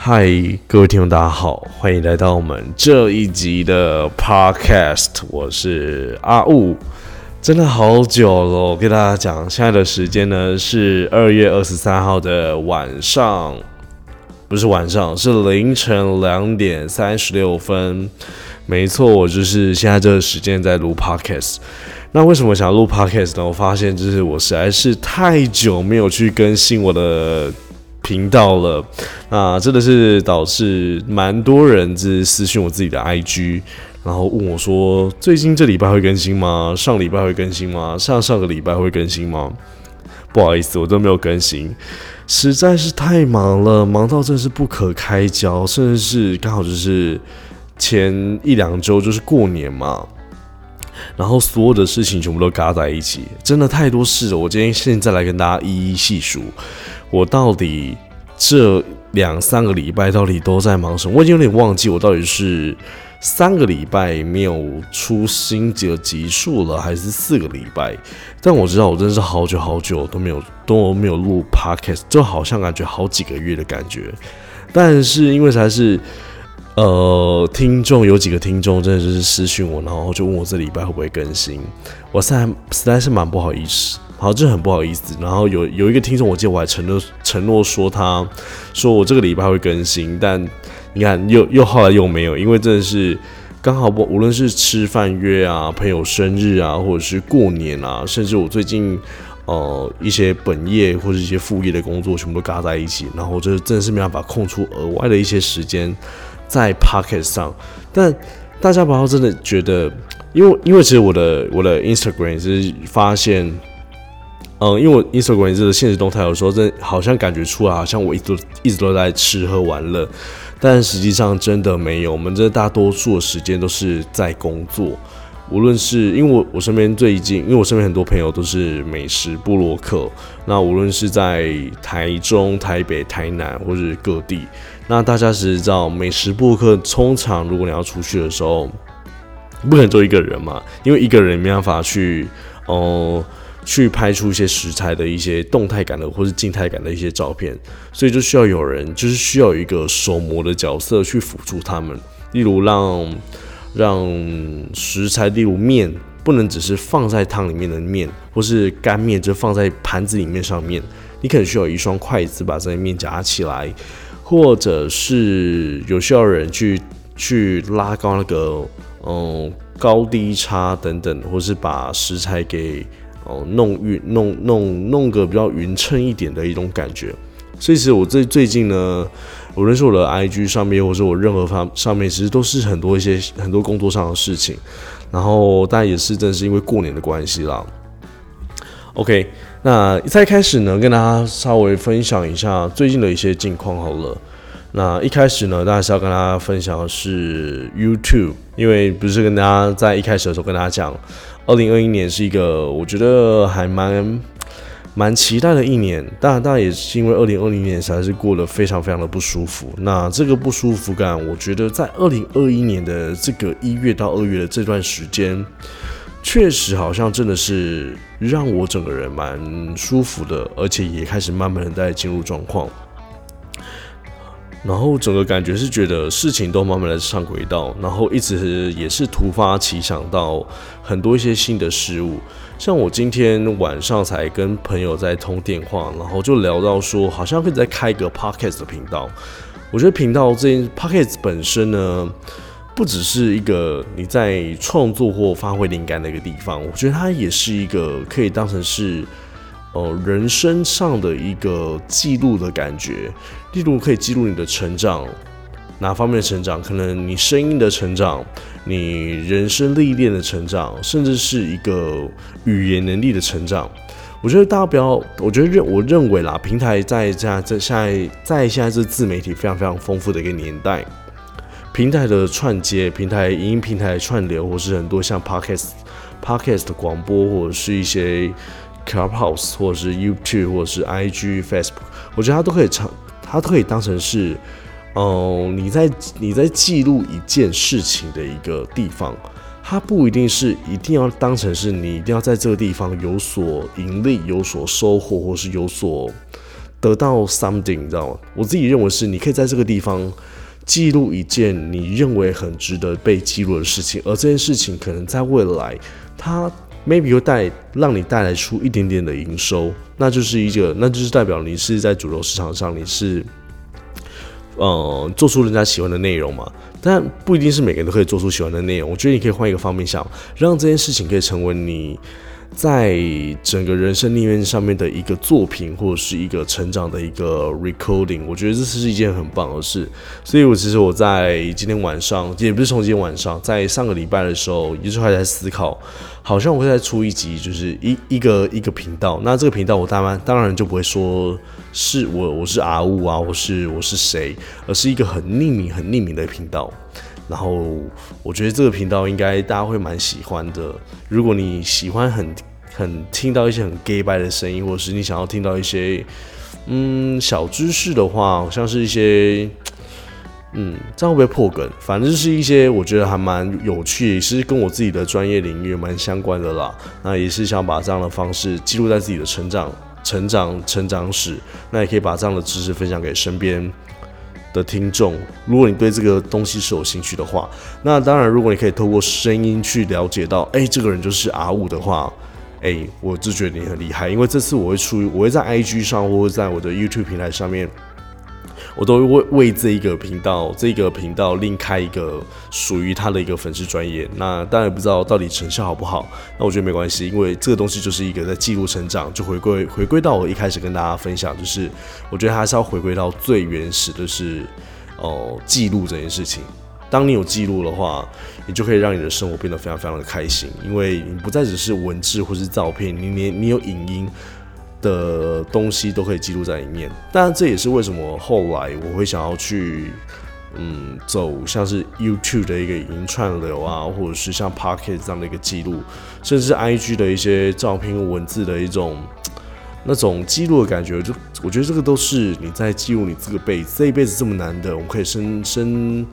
嗨，各位听众，大家好，欢迎来到我们这一集的 Podcast。我是阿雾，真的好久了。我跟大家讲，现在的时间呢是二月二十三号的晚上，不是晚上，是凌晨两点三十六分。没错，我就是现在这个时间在录 Podcast。那为什么想录 Podcast 呢？我发现就是我实在是太久没有去更新我的。频道了，那真的是导致蛮多人是私讯我自己的 IG，然后问我说：最近这礼拜会更新吗？上礼拜会更新吗？上上个礼拜会更新吗？不好意思，我都没有更新，实在是太忙了，忙到真是不可开交，甚至是刚好就是前一两周就是过年嘛，然后所有的事情全部都嘎在一起，真的太多事了。我今天现在来跟大家一一细数。我到底这两三个礼拜到底都在忙什么？我已经有点忘记我到底是三个礼拜没有出新的集数了，还是四个礼拜？但我知道我真的是好久好久都没有都没有录 podcast，就好像感觉好几个月的感觉。但是因为才是呃听众有几个听众真的就是私讯我，然后就问我这礼拜会不会更新，我现在实在是蛮不好意思。好，这很不好意思。然后有有一个听众，我记得我还承诺承诺说，他说我这个礼拜会更新，但你看又又后来又没有，因为真的是刚好不无论是吃饭约啊、朋友生日啊，或者是过年啊，甚至我最近呃一些本业或者一些副业的工作，全部都嘎在一起，然后就是真的是没办法空出额外的一些时间在 Pocket 上。但大家不要真的觉得，因为因为其实我的我的 Instagram 是发现。嗯，因为我 Instagram 这个现实动态有时候真好像感觉出来，好像我一直一直都在吃喝玩乐，但实际上真的没有。我们这大多数的时间都是在工作，无论是因为我我身边最近，因为我身边很多朋友都是美食部落客，那无论是在台中、台北、台南或者各地，那大家是知道美食部落客通常如果你要出去的时候，不可能就一个人嘛，因为一个人没办法去，哦。去拍出一些食材的一些动态感的或是静态感的一些照片，所以就需要有人，就是需要一个手模的角色去辅助他们。例如让让食材，例如面，不能只是放在汤里面的面，或是干面就放在盘子里面上面，你可能需要一双筷子把这些面夹起来，或者是有需要人去去拉高那个嗯高低差等等，或是把食材给。哦，弄匀弄弄弄个比较匀称一点的一种感觉，所以其实我最最近呢，无论是我的 IG 上面，或者我任何方上面，其实都是很多一些很多工作上的事情，然后当然也是正是因为过年的关系啦。OK，那在开始呢，跟大家稍微分享一下最近的一些近况好了。那一开始呢，大家是要跟大家分享的是 YouTube，因为不是跟大家在一开始的时候跟大家讲。二零二一年是一个我觉得还蛮蛮期待的一年，当然，也是因为二零二零年实在是过得非常非常的不舒服。那这个不舒服感，我觉得在二零二一年的这个一月到二月的这段时间，确实好像真的是让我整个人蛮舒服的，而且也开始慢慢的在进入状况。然后整个感觉是觉得事情都慢慢的上轨道，然后一直也是突发奇想到很多一些新的事物，像我今天晚上才跟朋友在通电话，然后就聊到说好像可以再开一个 podcast 的频道。我觉得频道这 podcast 本身呢，不只是一个你在创作或发挥灵感的一个地方，我觉得它也是一个可以当成是。哦，人生上的一个记录的感觉，例如可以记录你的成长，哪方面的成长？可能你声音的成长，你人生历练的成长，甚至是一个语言能力的成长。我觉得大家不要，我觉得认我认为啦，平台在这样在现在在现在这自媒体非常非常丰富的一个年代，平台的串接，平台影音平台串流，或是很多像 podcast podcast 的广播，或者是一些。Clubhouse 或者是 YouTube 或者是 IG、Facebook，我觉得它都可以成，它都可以当成是，哦，你在你在记录一件事情的一个地方。它不一定是一定要当成是你一定要在这个地方有所盈利、有所收获，或是有所得到 something，你知道吗？我自己认为是，你可以在这个地方记录一件你认为很值得被记录的事情，而这件事情可能在未来，它 maybe 会带让你带来出一点点的营收，那就是一个，那就是代表你是在主流市场上，你是，呃，做出人家喜欢的内容嘛。但不一定是每个人都可以做出喜欢的内容。我觉得你可以换一个方面想，让这件事情可以成为你。在整个人生历练上面的一个作品，或者是一个成长的一个 recording，我觉得这是一件很棒的事。所以，我其实我在今天晚上，也不是从今天晚上，在上个礼拜的时候，一直还在思考，好像我会再出一集，就是一一个一个频道。那这个频道，我当然当然就不会说是我我是阿雾啊，我是我是谁，而是一个很匿名、很匿名的频道。然后我觉得这个频道应该大家会蛮喜欢的。如果你喜欢很很听到一些很 gay 白的声音，或者是你想要听到一些嗯小知识的话，好像是一些嗯这样会不会破梗？反正就是一些我觉得还蛮有趣，也是跟我自己的专业领域蛮相关的啦。那也是想把这样的方式记录在自己的成长、成长、成长史。那也可以把这样的知识分享给身边。的听众，如果你对这个东西是有兴趣的话，那当然，如果你可以透过声音去了解到，哎，这个人就是阿五的话，哎，我就觉得你很厉害，因为这次我会出，我会在 IG 上或者在我的 YouTube 平台上面。我都会为这一个频道，这个频道另开一个属于他的一个粉丝专业。那当然不知道到底成效好不好，那我觉得没关系，因为这个东西就是一个在记录成长，就回归回归到我一开始跟大家分享，就是我觉得还是要回归到最原始的是哦记录这件事情。当你有记录的话，你就可以让你的生活变得非常非常的开心，因为你不再只是文字或是照片，你连你有影音。的东西都可以记录在里面，当然这也是为什么后来我会想要去，嗯，走像是 YouTube 的一个影音串流啊，或者是像 Pocket 这样的一个记录，甚至 IG 的一些照片、文字的一种那种记录的感觉，就我觉得这个都是你在记录你这个辈子，这一辈子这么难的，我们可以生生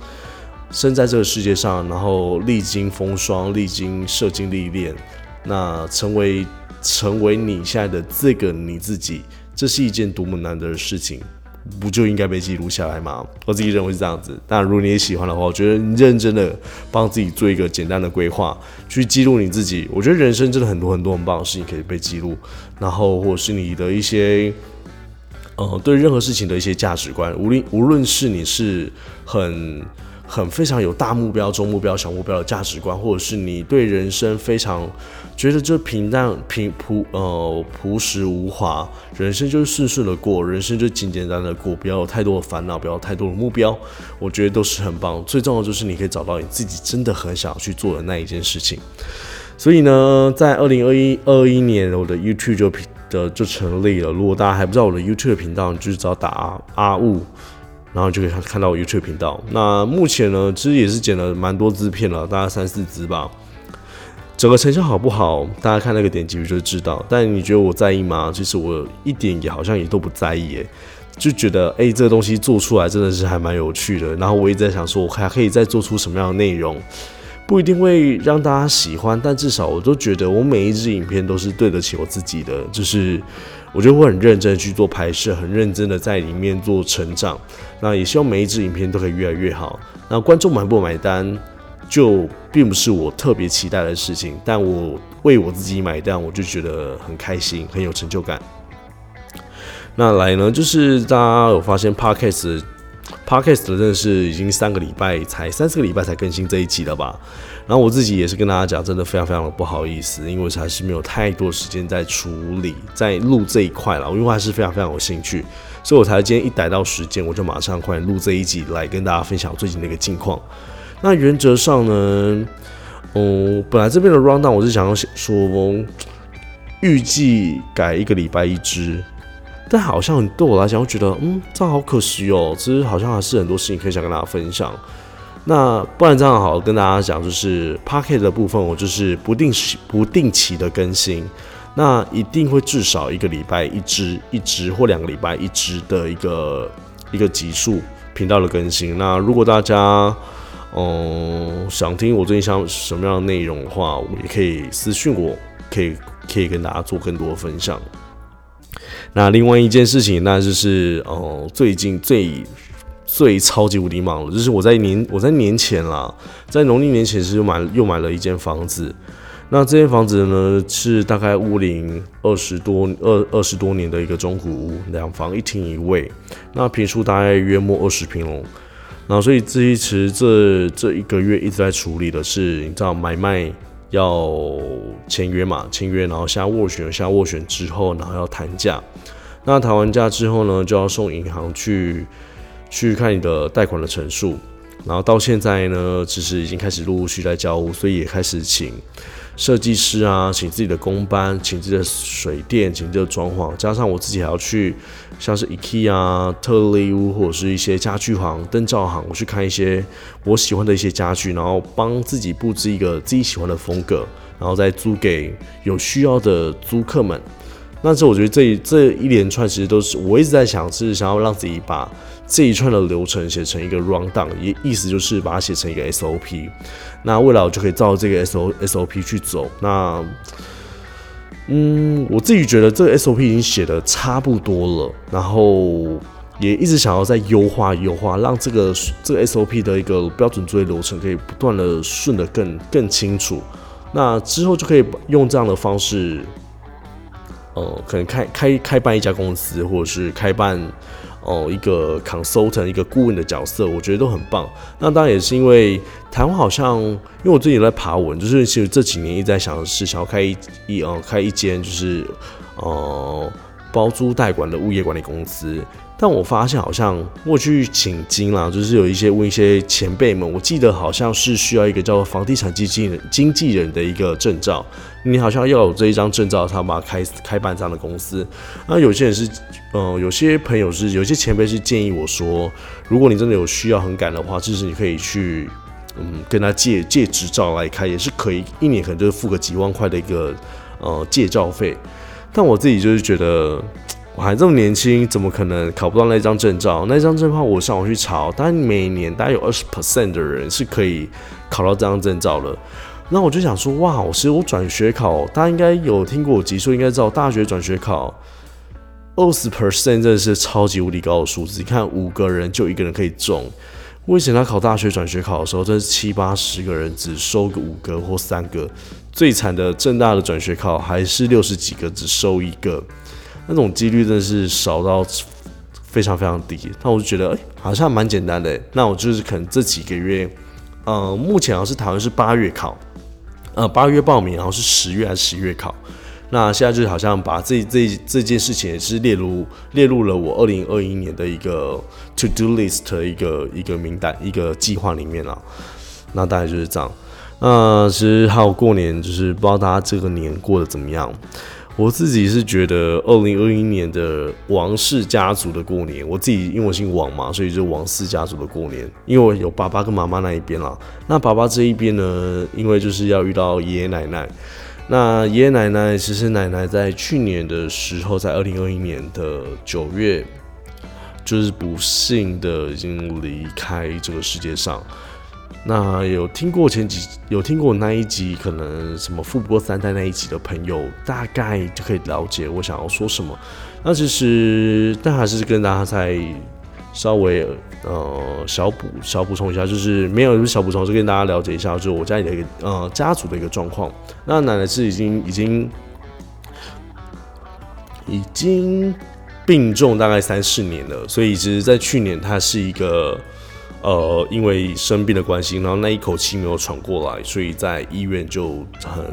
生在这个世界上，然后历经风霜，历经社经历练，那成为。成为你现在的这个你自己，这是一件多么难得的事情，不就应该被记录下来吗？我自己认为是这样子。当然，如果你也喜欢的话，我觉得你认真的帮自己做一个简单的规划，去记录你自己。我觉得人生真的很多很多很棒的事情可以被记录，然后或者是你的一些，呃，对任何事情的一些价值观，无论无论是你是很。很非常有大目标、中目标、小目标的价值观，或者是你对人生非常觉得这平淡、平朴呃朴实无华，人生就是顺顺的过，人生就简简单单的过，不要有太多的烦恼，不要太多的目标，我觉得都是很棒。最重要就是你可以找到你自己真的很想要去做的那一件事情。所以呢，在二零二一二一年，我的 YouTube 就的就成立了。如果大家还不知道我的 YouTube 频道，你就是找打阿雾。然后就可以看到我 YouTube 频道。那目前呢，其实也是剪了蛮多支片了，大概三四支吧。整个成效好不好，大家看那个点击率就知道。但你觉得我在意吗？其实我一点也好像也都不在意，诶，就觉得哎，这个东西做出来真的是还蛮有趣的。然后我一直在想说，我还可以再做出什么样的内容，不一定会让大家喜欢，但至少我都觉得我每一支影片都是对得起我自己的，就是。我就会很认真去做拍摄，很认真的在里面做成长。那也希望每一支影片都可以越来越好。那观众买不买单，就并不是我特别期待的事情。但我为我自己买单，我就觉得很开心，很有成就感。那来呢，就是大家有发现 Podcast 真的是已经三个礼拜才三四个礼拜才更新这一集了吧？然后我自己也是跟大家讲，真的非常非常的不好意思，因为还是没有太多时间在处理在录这一块了。因为还是非常非常有兴趣，所以我才今天一逮到时间，我就马上快录这一集来跟大家分享我最近的一个近况。那原则上呢，嗯，本来这边的 rundown 我是想要说，预计改一个礼拜一支，但好像对我来讲，我觉得嗯，这样好可惜哦。其实好像还是很多事情可以想跟大家分享。那不然这样好，跟大家讲，就是 Pocket 的部分，我就是不定时、不定期的更新，那一定会至少一个礼拜一支、一支或两个礼拜一支的一个一个集数频道的更新。那如果大家嗯想听我最近想什么样的内容的话，我也可以私信我，可以可以跟大家做更多分享。那另外一件事情，那就是哦，最近最最超级无敌忙了，就是我在年我在年前啦，在农历年前是买又买了一间房子。那这间房子呢，是大概屋龄二十多二二十多年的一个中古屋，两房一厅一卫，那平数大概约莫二十平哦。然后所以这一池这这一个月一直在处理的是，你知道买卖要签约嘛？签约，然后下斡旋，下斡旋之后，然后要谈价。那谈完价之后呢，就要送银行去去看你的贷款的陈述。然后到现在呢，其实已经开始陆陆续在交屋，所以也开始请。设计师啊，请自己的工班，请自己的水电，请自己的装潢，加上我自己还要去，像是 IKEA、特利屋或者是一些家具行、灯罩行，我去看一些我喜欢的一些家具，然后帮自己布置一个自己喜欢的风格，然后再租给有需要的租客们。那这我觉得这一这一连串其实都是我一直在想，是想要让自己把。这一串的流程写成一个 rundown，意意思就是把它写成一个 SOP。那未来我就可以照这个 SO SOP 去走。那，嗯，我自己觉得这个 SOP 已经写的差不多了，然后也一直想要再优化优化，让这个这个 SOP 的一个标准作业流程可以不断的顺的更更清楚。那之后就可以用这样的方式，呃，可能开开开办一家公司，或者是开办。哦，一个 consultant，一个顾问的角色，我觉得都很棒。那当然也是因为台湾好像，因为我最近在爬文，就是其实这几年一直在想的是想要开一一呃开一间就是呃包租代管的物业管理公司。但我发现好像我去请经啦，就是有一些问一些前辈们，我记得好像是需要一个叫做房地产经纪人经纪人的一个证照，你好像要有这一张证照，他把开开办这样的公司。那有些人是，嗯，有些朋友是，有些前辈是建议我说，如果你真的有需要很赶的话，就是你可以去，嗯，跟他借借执照来开，也是可以，一年可能就是付个几万块的一个呃借照费。但我自己就是觉得。我还这么年轻，怎么可能考不到那张证照？那张证照我上网去查，但每年大概有二十 percent 的人是可以考到这张证照的。那我就想说，哇，其实我转学考，大家应该有听过我集数，应该知道大学转学考二十 percent 真的是超级无敌高的数字。你看，五个人就一个人可以中。为什么他考大学转学考的时候，真是七八十个人只收个五个或三个？最惨的正大的转学考还是六十几个只收一个。那种几率真的是少到非常非常低，那我就觉得哎，好像蛮简单的。那我就是可能这几个月，呃，目前好像是台湾是八月考，呃，八月报名，然后是十月还是十月考。那现在就是好像把这这这件事情也是列入列入了我二零二一年的一个 to do list 一个一个名单一个计划里面了。那大概就是这样。那其实还有过年，就是不知道大家这个年过得怎么样。我自己是觉得，二零二一年的王氏家族的过年，我自己因为我姓王嘛，所以就王氏家族的过年，因为我有爸爸跟妈妈那一边啦。那爸爸这一边呢，因为就是要遇到爷爷奶奶，那爷爷奶奶其实奶奶在去年的时候，在二零二一年的九月，就是不幸的已经离开这个世界上。那有听过前几有听过那一集，可能什么富不过三代那一集的朋友，大概就可以了解我想要说什么。那其实，但还是跟大家再稍微呃小补小补充一下，就是没有小补充，就跟大家了解一下，就是我家里的一个呃家族的一个状况。那奶奶是已经已经已经病重大概三四年了，所以其实，在去年她是一个。呃，因为生病的关系，然后那一口气没有喘过来，所以在医院就很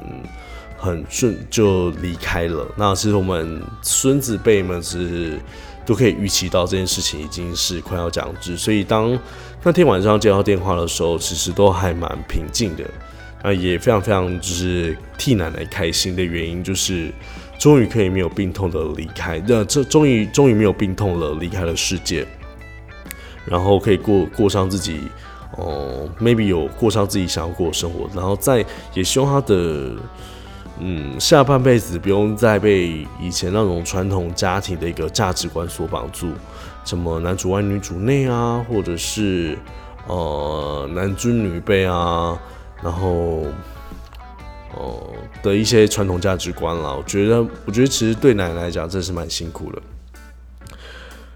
很顺就离开了。那其实我们孙子辈们是都可以预期到这件事情已经是快要降至，所以当那天晚上接到电话的时候，其实都还蛮平静的，啊，也非常非常就是替奶奶开心的原因，就是终于可以没有病痛的离开，那这终于终于没有病痛了，离开了世界。然后可以过过上自己，哦，maybe 有过上自己想要过的生活，然后再也希望他的，嗯，下半辈子不用再被以前那种传统家庭的一个价值观所绑住，什么男主外女主内啊，或者是呃男尊女卑啊，然后，哦的一些传统价值观啦。我觉得，我觉得其实对奶奶来讲，真是蛮辛苦的。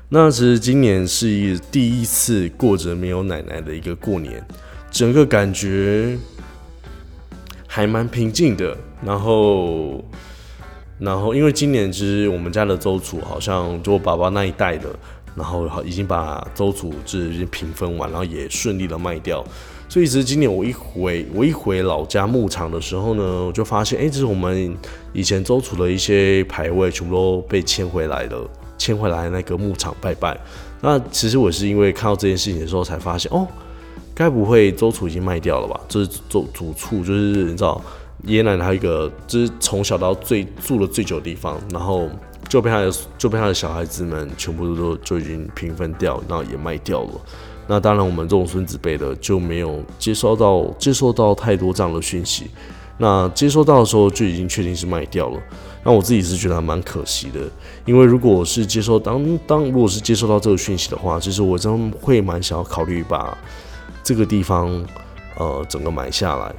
那其实今年是一第一次过着没有奶奶的一个过年，整个感觉还蛮平静的。然后，然后因为今年其实我们家的周楚好像就我爸爸那一代的，然后已经把周楚这已经平分完，然后也顺利的卖掉。所以其实今年我一回我一回老家牧场的时候呢，我就发现，哎，这是我们以前周楚的一些牌位全部都被迁回来了。迁回来那个牧场拜拜，那其实我是因为看到这件事情的时候才发现，哦，该不会周楚已经卖掉了吧？就是主主处，就是你知道爷爷奶奶还有一个，就是从小到最住了最久的地方，然后就被他的就被他的小孩子们全部都就已经平分掉，然后也卖掉了。那当然我们这种孙子辈的就没有接收到接收到太多这样的讯息，那接收到的时候就已经确定是卖掉了。那我自己是觉得还蛮可惜的，因为如果是接收当当如果是接收到这个讯息的话，其实我真会蛮想要考虑把这个地方呃整个买下来，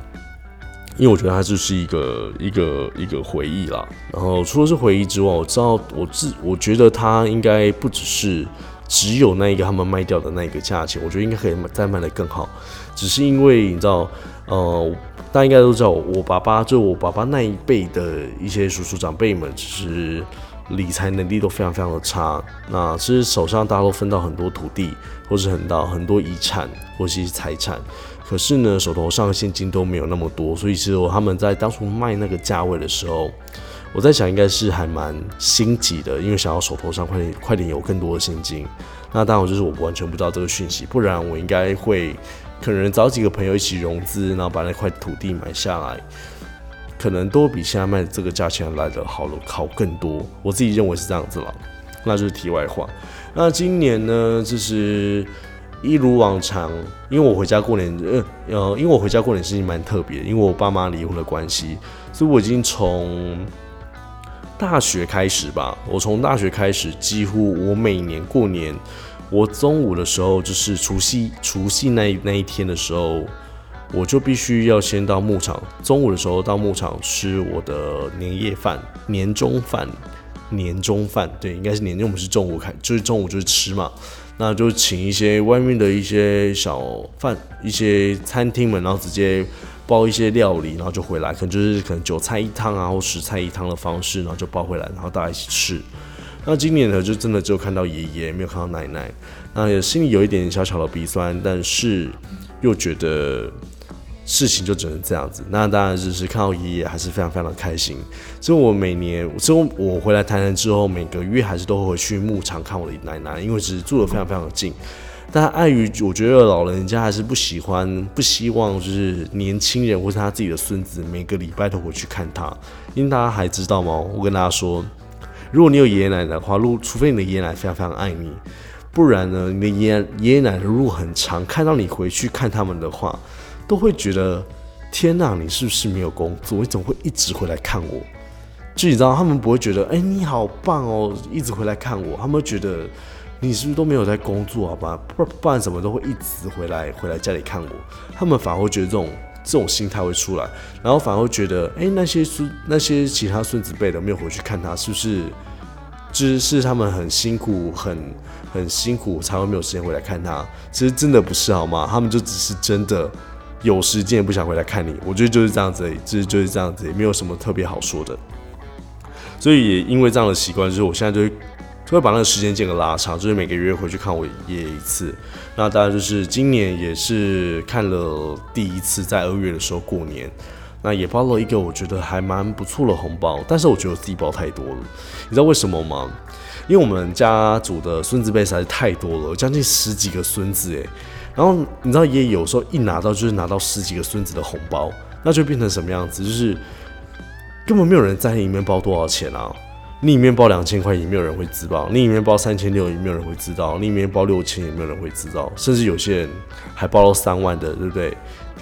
因为我觉得它就是一个一个一个回忆啦。然后除了是回忆之外，我知道我自我觉得它应该不只是只有那一个他们卖掉的那一个价钱，我觉得应该可以再卖得更好，只是因为你知道呃。大家应该都知道，我爸爸就我爸爸那一辈的一些叔叔长辈们，其实理财能力都非常非常的差。那其实手上大家都分到很多土地，或是很到很多遗产或是财产，可是呢，手头上的现金都没有那么多。所以其实他们在当初卖那个价位的时候，我在想应该是还蛮心急的，因为想要手头上快点快点有更多的现金。那当然就是我完全不知道这个讯息，不然我应该会。可能找几个朋友一起融资，然后把那块土地买下来，可能都比现在卖的这个价钱来的好了好更多。我自己认为是这样子了，那就是题外话。那今年呢，就是一如往常，因为我回家过年，呃呃，因为我回家过年事情蛮特别，因为我爸妈离婚的关系，所以我已经从大学开始吧，我从大学开始，几乎我每年过年。我中午的时候，就是除夕除夕那那一天的时候，我就必须要先到牧场。中午的时候到牧场吃我的年夜饭、年终饭、年终饭，对，应该是年，因为我们是中午开，就是中午就是吃嘛，那就请一些外面的一些小饭、一些餐厅们，然后直接包一些料理，然后就回来，可能就是可能九菜一汤啊，或十菜一汤的方式，然后就包回来，然后大家一起吃。那今年呢，就真的只有看到爷爷，没有看到奶奶。那也心里有一点小小的鼻酸，但是又觉得事情就只能这样子。那当然就是看到爷爷还是非常非常的开心。所以我每年，所以我回来台南之后，每个月还是都会回去牧场看我的奶奶，因为只是住的非常非常的近。但碍于我觉得老人家还是不喜欢、不希望，就是年轻人或是他自己的孙子每个礼拜都回去看他。因为大家还知道吗？我跟大家说。如果你有爷爷奶奶的话，如除非你的爷爷奶奶非常非常爱你，不然呢，你的爷爷爷奶奶如果很长，看到你回去看他们的话，都会觉得天哪，你是不是没有工作？你怎么会一直回来看我？就你知道，他们不会觉得哎你好棒哦，一直回来看我，他们觉得你是不是都没有在工作？好吧，不不然怎么都会一直回来回来家里看我？他们反而会觉得这种。这种心态会出来，然后反而会觉得，哎，那些孙那些其他孙子辈的没有回去看他，是不是，就是他们很辛苦，很很辛苦才会没有时间回来看他？其实真的不是好吗？他们就只是真的有时间不想回来看你。我觉得就是这样子，就是就是这样子，也没有什么特别好说的。所以也因为这样的习惯，就是我现在就。就会把那个时间间隔拉长，就是每个月回去看我爷爷一次。那当然就是今年也是看了第一次，在二月的时候过年，那也包了一个我觉得还蛮不错的红包。但是我觉得我自己包太多了，你知道为什么吗？因为我们家族的孙子辈实在是太多了，将近十几个孙子诶。然后你知道爷爷有时候一拿到就是拿到十几个孙子的红包，那就变成什么样子？就是根本没有人在意里面包多少钱啊。你里面包两千块也没有人会知道，你里面包三千六也没有人会知道，你里面包六千也没有人会知道，甚至有些人还包到三万的，对不对？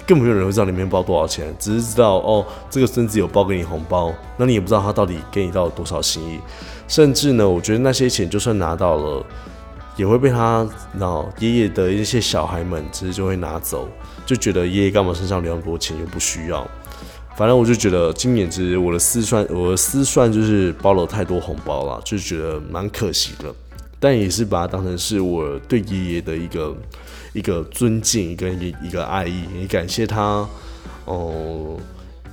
根本没有人会知道里面包多少钱，只是知道哦，这个孙子有包给你红包，那你也不知道他到底给你到了多少心意。甚至呢，我觉得那些钱就算拿到了，也会被他那爷爷的一些小孩们，其实就会拿走，就觉得爷爷干嘛身上留那么多钱又不需要。反正我就觉得今年其实我的思算，我的思算就是包了太多红包了，就觉得蛮可惜的。但也是把它当成是我对爷爷的一个一个尊敬跟一一个爱意，也感谢他哦，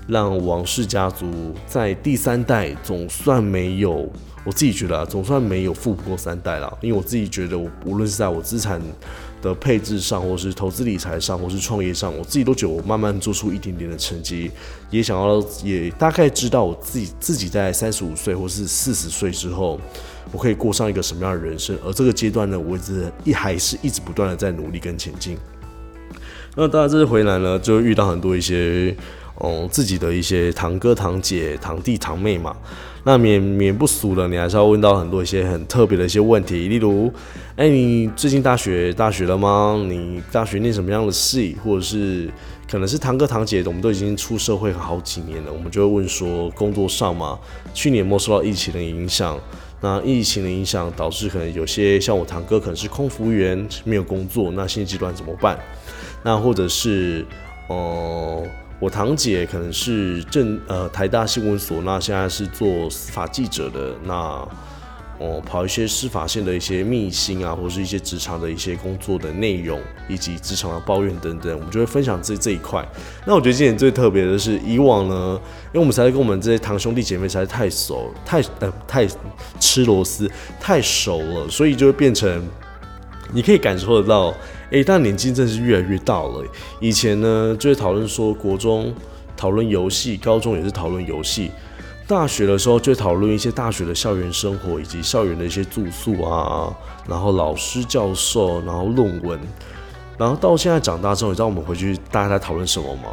让王氏家族在第三代总算没有，我自己觉得啊，总算没有富不过三代了。因为我自己觉得，我无论是在我资产。的配置上，或是投资理财上，或是创业上，我自己都觉得我慢慢做出一点点的成绩，也想要，也大概知道我自己自己在三十五岁或是四十岁之后，我可以过上一个什么样的人生。而这个阶段呢，我一直一还是一直不断的在努力跟前进。那当然这次回来呢，就遇到很多一些，嗯，自己的一些堂哥、堂姐、堂弟、堂妹嘛。那免免不俗的，你还是要问到很多一些很特别的一些问题，例如，哎，你最近大学大学了吗？你大学念什么样的系？或者是可能是堂哥堂姐，我们都已经出社会好几年了，我们就会问说工作上嘛，去年没受到疫情的影响？那疫情的影响导致可能有些像我堂哥可能是空服员没有工作，那现阶段怎么办？那或者是，哦。我堂姐可能是正呃台大新闻所，那现在是做司法记者的，那哦跑一些司法线的一些秘辛啊，或者是一些职场的一些工作的内容，以及职场的抱怨等等，我们就会分享这这一块。那我觉得今年最特别的是，以往呢，因为我们才跟我们这些堂兄弟姐妹实在太熟，太呃太吃螺丝，太熟了，所以就会变成你可以感受得到。诶，但年纪真是越来越大了。以前呢，就会讨论说国中讨论游戏，高中也是讨论游戏，大学的时候就讨论一些大学的校园生活以及校园的一些住宿啊，然后老师教授，然后论文，然后到现在长大之后，你知道我们回去大家在讨论什么吗？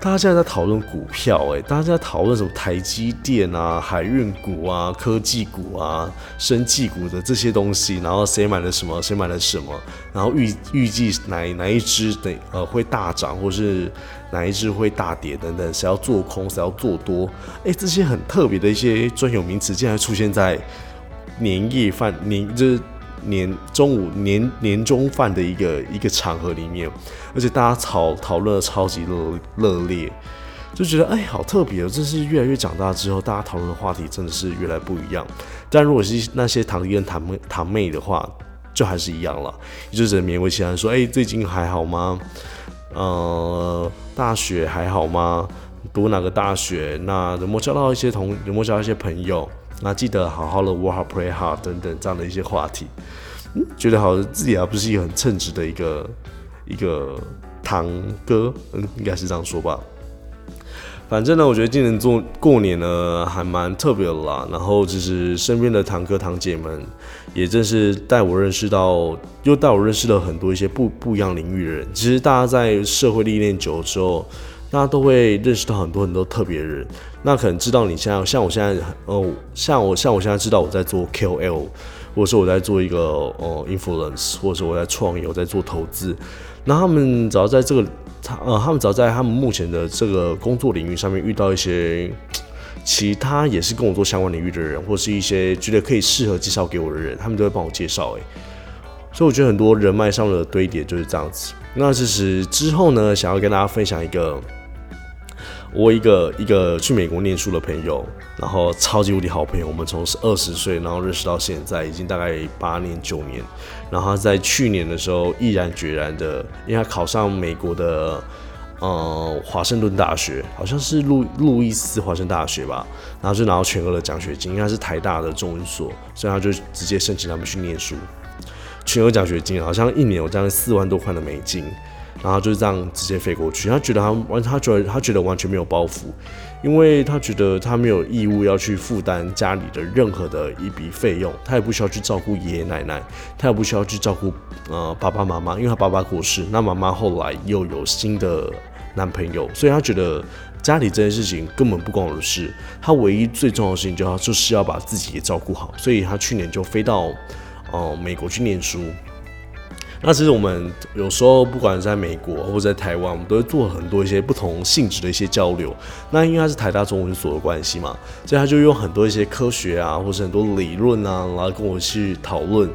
大家现在在讨论股票，哎，大家在讨论什么台积电啊、海运股啊、科技股啊、生技股的这些东西，然后谁买了什么，谁买了什么，然后预预计哪哪一只的呃会大涨，或是哪一只会大跌等等，谁要做空，谁要做多，哎，这些很特别的一些专有名词，竟然出现在年夜饭年就是。年中午年年中饭的一个一个场合里面，而且大家讨讨论的超级热热烈，就觉得哎，好特别哦！这是越来越长大之后，大家讨论的话题真的是越来不一样。但如果是那些堂弟跟堂妹堂妹的话，就还是一样了，就是勉为其难说，哎，最近还好吗？呃，大学还好吗？读哪个大学？那有没有交到一些同？有没有交到一些朋友？那记得好好的 work hard, play hard 等等这样的一些话题，嗯，觉得好像自己还不是一个很称职的一个一个堂哥，嗯，应该是这样说吧。反正呢，我觉得今年做过年呢还蛮特别的啦。然后就是身边的堂哥堂姐们，也正是带我认识到，又带我认识了很多一些不不一样领域的人。其实大家在社会历练久了之后。大家都会认识到很多很多特别的人，那可能知道你现在像我现在，呃，像我像我现在知道我在做 KOL，或者说我在做一个呃 influence，或者说我在创业，我在做投资。那他们只要在这个，他呃，他们只要在他们目前的这个工作领域上面遇到一些 其他也是跟我做相关领域的人，或是一些觉得可以适合介绍给我的人，他们都会帮我介绍。诶，所以我觉得很多人脉上的堆叠就是这样子。那其实之后呢，想要跟大家分享一个。我一个一个去美国念书的朋友，然后超级无敌好朋友，我们从二十岁然后认识到现在，已经大概八年九年。然后他在去年的时候毅然决然的，因为他考上美国的呃华盛顿大学，好像是路路易斯华盛大学吧，然后就拿到全额的奖学金，应该是台大的中文所，所以他就直接申请他们去念书，全额奖学金好像一年有将近四万多块的美金。然后就是这样直接飞过去，他觉得他完，他觉得他觉得完全没有包袱，因为他觉得他没有义务要去负担家里的任何的一笔费用，他也不需要去照顾爷爷奶奶，他也不需要去照顾呃爸爸妈妈，因为他爸爸过世，那妈妈后来又有新的男朋友，所以他觉得家里这件事情根本不关我的事，他唯一最重要的事情就要就是要把自己也照顾好，所以他去年就飞到呃美国去念书。那其实我们有时候不管在美国或者在台湾，我们都会做很多一些不同性质的一些交流。那因为他是台大中文所的关系嘛，所以他就用很多一些科学啊，或者很多理论啊，然后跟我去讨论。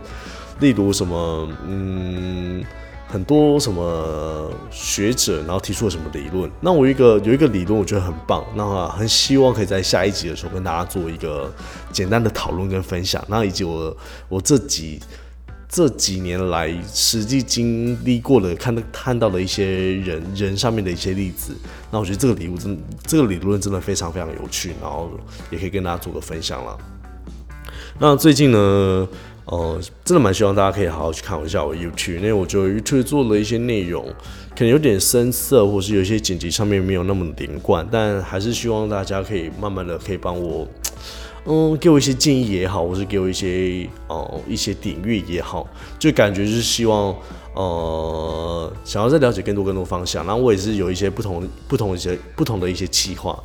例如什么，嗯，很多什么学者，然后提出了什么理论。那我一个有一个理论，我觉得很棒，那很希望可以在下一集的时候跟大家做一个简单的讨论跟分享。那以及我我这集这几年来实际经历过的、看到看到的一些人人上面的一些例子。那我觉得这个礼物真这个理论真的非常非常有趣，然后也可以跟大家做个分享了。那最近呢？呃，真的蛮希望大家可以好好去看一下我 YouTube，因为我觉得 YouTube 做了一些内容，可能有点深色，或是有一些剪辑上面没有那么连贯，但还是希望大家可以慢慢的可以帮我，嗯，给我一些建议也好，或是给我一些哦一些点阅也好，就感觉就是希望，呃，想要再了解更多更多方向，然后我也是有一些不同不同一些不同的一些计划。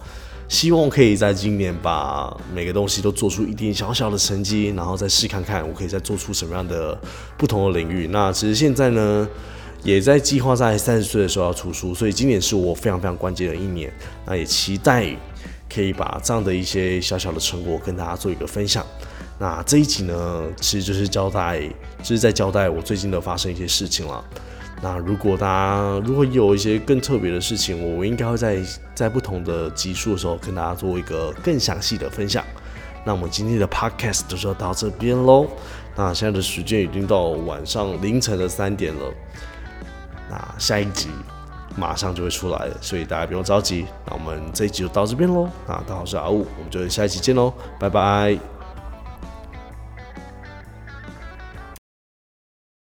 希望可以在今年把每个东西都做出一点小小的成绩，然后再试看看我可以再做出什么样的不同的领域。那其实现在呢，也在计划在三十岁的时候要出书，所以今年是我非常非常关键的一年。那也期待可以把这样的一些小小的成果跟大家做一个分享。那这一集呢，其实就是交代，就是在交代我最近的发生一些事情了。那如果大家如果有一些更特别的事情，我应该会在在不同的集数的时候跟大家做一个更详细的分享。那我们今天的 podcast 就要到这边喽。那现在的时间已经到晚上凌晨的三点了。那下一集马上就会出来，所以大家不用着急。那我们这一集就到这边喽。那大家好，我是阿雾，我们就下一期见喽，拜拜。